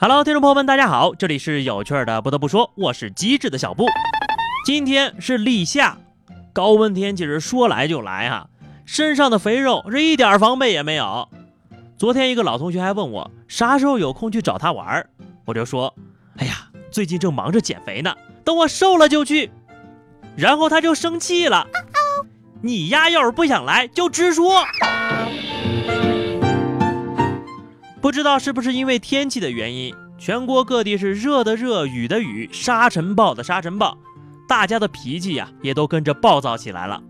Hello，听众朋友们，大家好，这里是有趣的。不得不说，我是机智的小布。今天是立夏，高温天气是说来就来哈，身上的肥肉是一点防备也没有。昨天一个老同学还问我啥时候有空去找他玩，我就说，哎呀，最近正忙着减肥呢，等我瘦了就去。然后他就生气了，你丫要是不想来，就直说。不知道是不是因为天气的原因，全国各地是热的热，雨的雨，沙尘暴的沙尘暴，大家的脾气呀也都跟着暴躁起来了。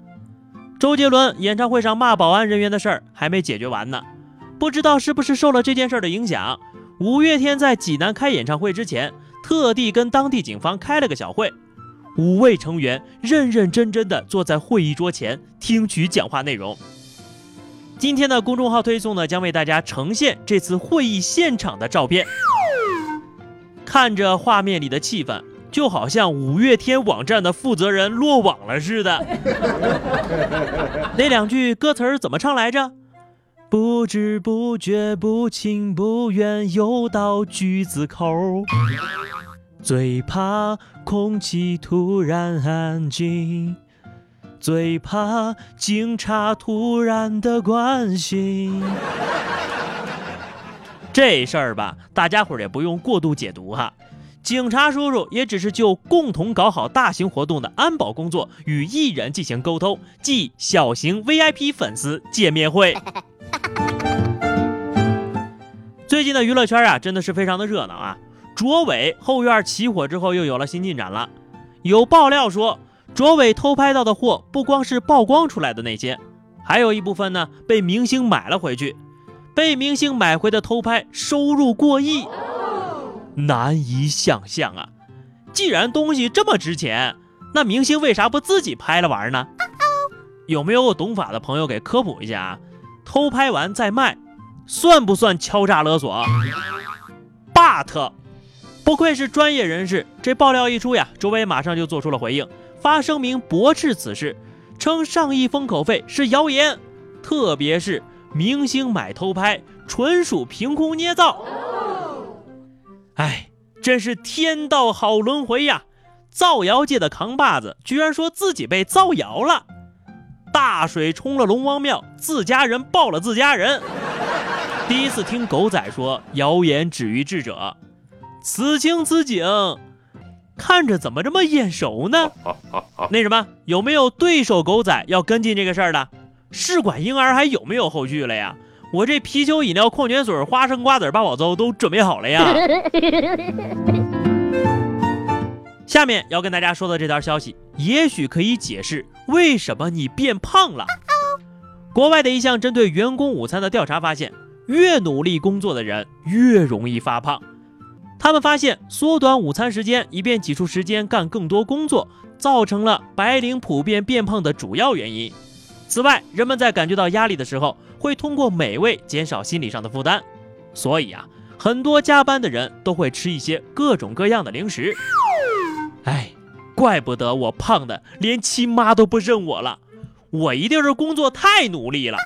周杰伦演唱会上骂保安人员的事儿还没解决完呢，不知道是不是受了这件事儿的影响，五月天在济南开演唱会之前，特地跟当地警方开了个小会，五位成员认认真真的坐在会议桌前听取讲话内容。今天的公众号推送呢，将为大家呈现这次会议现场的照片。看着画面里的气氛，就好像五月天网站的负责人落网了似的。那两句歌词儿怎么唱来着？不知不觉，不情不愿，又到句子口。最怕空气突然安静。最怕警察突然的关心，这事儿吧，大家伙儿也不用过度解读哈。警察叔叔也只是就共同搞好大型活动的安保工作与艺人进行沟通，即小型 VIP 粉丝见面会。最近的娱乐圈啊，真的是非常的热闹啊。卓伟后院起火之后，又有了新进展了，有爆料说。卓伟偷拍到的货，不光是曝光出来的那些，还有一部分呢被明星买了回去。被明星买回的偷拍收入过亿，难以想象啊！既然东西这么值钱，那明星为啥不自己拍了玩呢？有没有懂法的朋友给科普一下啊？偷拍完再卖，算不算敲诈勒索？But，不愧是专业人士，这爆料一出呀，卓伟马上就做出了回应。发声明驳斥此事，称上亿封口费是谣言，特别是明星买偷拍纯属凭空捏造。哎，真是天道好轮回呀！造谣界的扛把子居然说自己被造谣了，大水冲了龙王庙，自家人爆了自家人。第一次听狗仔说谣言止于智者，此情此景。看着怎么这么眼熟呢？那什么，有没有对手狗仔要跟进这个事儿的？试管婴儿还有没有后续了呀？我这啤酒、饮料、矿泉水、花生、瓜子、八宝粥都准备好了呀。下面要跟大家说的这条消息，也许可以解释为什么你变胖了。国外的一项针对员工午餐的调查发现，越努力工作的人越容易发胖。他们发现，缩短午餐时间，以便挤出时间干更多工作，造成了白领普遍变胖的主要原因。此外，人们在感觉到压力的时候，会通过美味减少心理上的负担。所以啊，很多加班的人都会吃一些各种各样的零食。哎，怪不得我胖的连亲妈都不认我了，我一定是工作太努力了。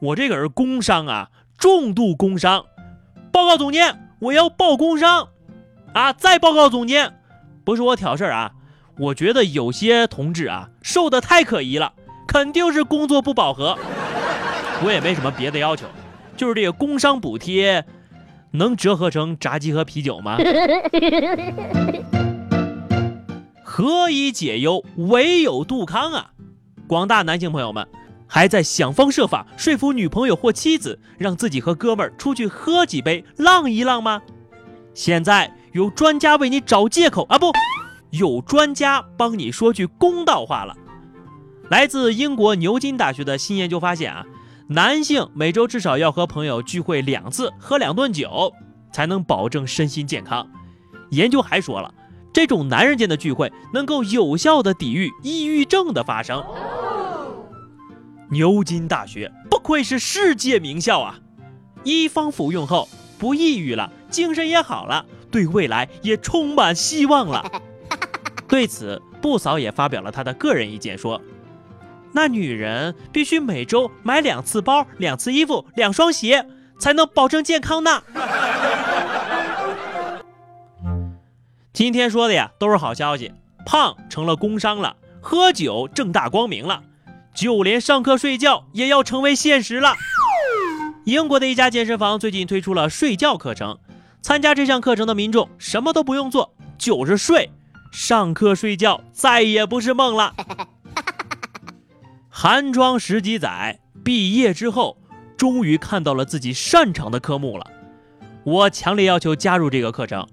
我这个是工伤啊，重度工伤。报告总监。我要报工伤，啊！再报告总监，不是我挑事儿啊，我觉得有些同志啊瘦的太可疑了，肯定是工作不饱和。我也没什么别的要求，就是这个工伤补贴能折合成炸鸡和啤酒吗？何以解忧，唯有杜康啊！广大男性朋友们。还在想方设法说服女朋友或妻子，让自己和哥们儿出去喝几杯，浪一浪吗？现在有专家为你找借口啊！不，有专家帮你说句公道话了。来自英国牛津大学的新研究发现啊，男性每周至少要和朋友聚会两次，喝两顿酒，才能保证身心健康。研究还说了，这种男人间的聚会能够有效的抵御抑郁症的发生。牛津大学不愧是世界名校啊！一方服用后不抑郁了，精神也好了，对未来也充满希望了。对此，布嫂也发表了她的个人意见，说：“那女人必须每周买两次包、两次衣服、两双鞋，才能保证健康呢。”今天说的呀都是好消息，胖成了工伤了，喝酒正大光明了，就连上课睡觉也要成为现实了。英国的一家健身房最近推出了睡觉课程，参加这项课程的民众什么都不用做，就是睡，上课睡觉再也不是梦了。寒窗十几载，毕业之后，终于看到了自己擅长的科目了。我强烈要求加入这个课程，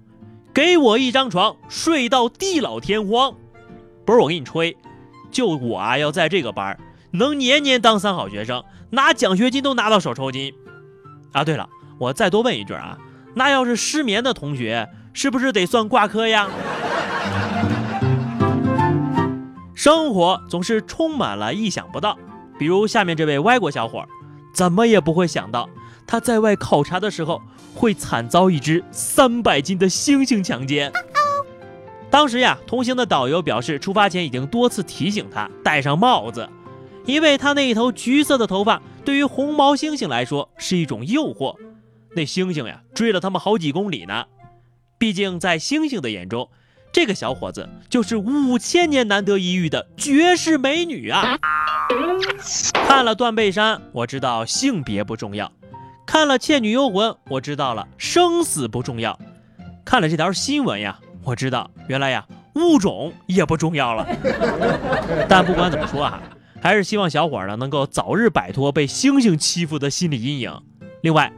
给我一张床，睡到地老天荒。不是我给你吹，就我啊，要在这个班能年年当三好学生，拿奖学金都拿到手抽筋。啊，对了，我再多问一句啊，那要是失眠的同学，是不是得算挂科呀？生活总是充满了意想不到，比如下面这位外国小伙，怎么也不会想到，他在外考察的时候会惨遭一只三百斤的猩猩强奸。当时呀，同行的导游表示，出发前已经多次提醒他戴上帽子，因为他那一头橘色的头发对于红毛猩猩来说是一种诱惑。那猩猩呀，追了他们好几公里呢。毕竟在猩猩的眼中。这个小伙子就是五千年难得一遇的绝世美女啊！看了《断背山》，我知道性别不重要；看了《倩女幽魂》，我知道了生死不重要；看了这条新闻呀，我知道原来呀物种也不重要了。但不管怎么说啊，还是希望小伙呢能够早日摆脱被猩猩欺负的心理阴影。另外，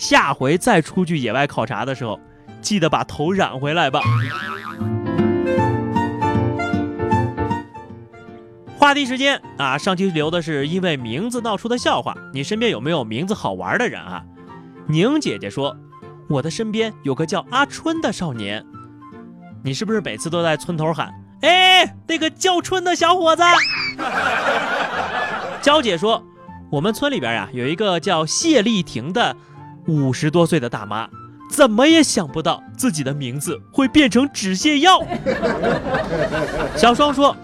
下回再出去野外考察的时候，记得把头染回来吧。话题时间啊，上期留的是因为名字闹出的笑话，你身边有没有名字好玩的人啊？宁姐姐说，我的身边有个叫阿春的少年，你是不是每次都在村头喊，哎，那个叫春的小伙子？娇姐说，我们村里边呀有一个叫谢丽婷的五十多岁的大妈，怎么也想不到自己的名字会变成止泻药。小双说。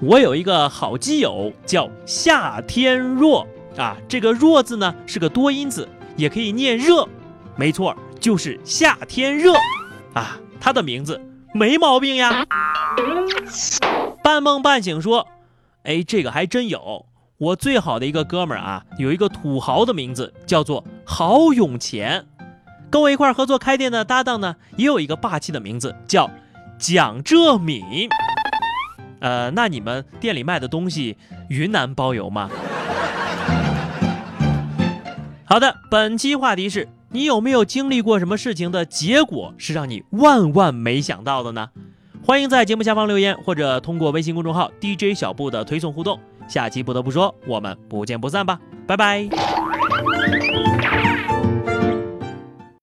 我有一个好基友叫夏天若啊，这个若字呢是个多音字，也可以念热，没错，就是夏天热啊。他的名字没毛病呀。半梦半醒说，哎，这个还真有。我最好的一个哥们儿啊，有一个土豪的名字叫做郝永乾，跟我一块儿合作开店的搭档呢，也有一个霸气的名字叫蒋浙敏。呃，那你们店里卖的东西云南包邮吗？好的，本期话题是你有没有经历过什么事情的结果是让你万万没想到的呢？欢迎在节目下方留言，或者通过微信公众号 DJ 小布的推送互动。下期不得不说，我们不见不散吧，拜拜。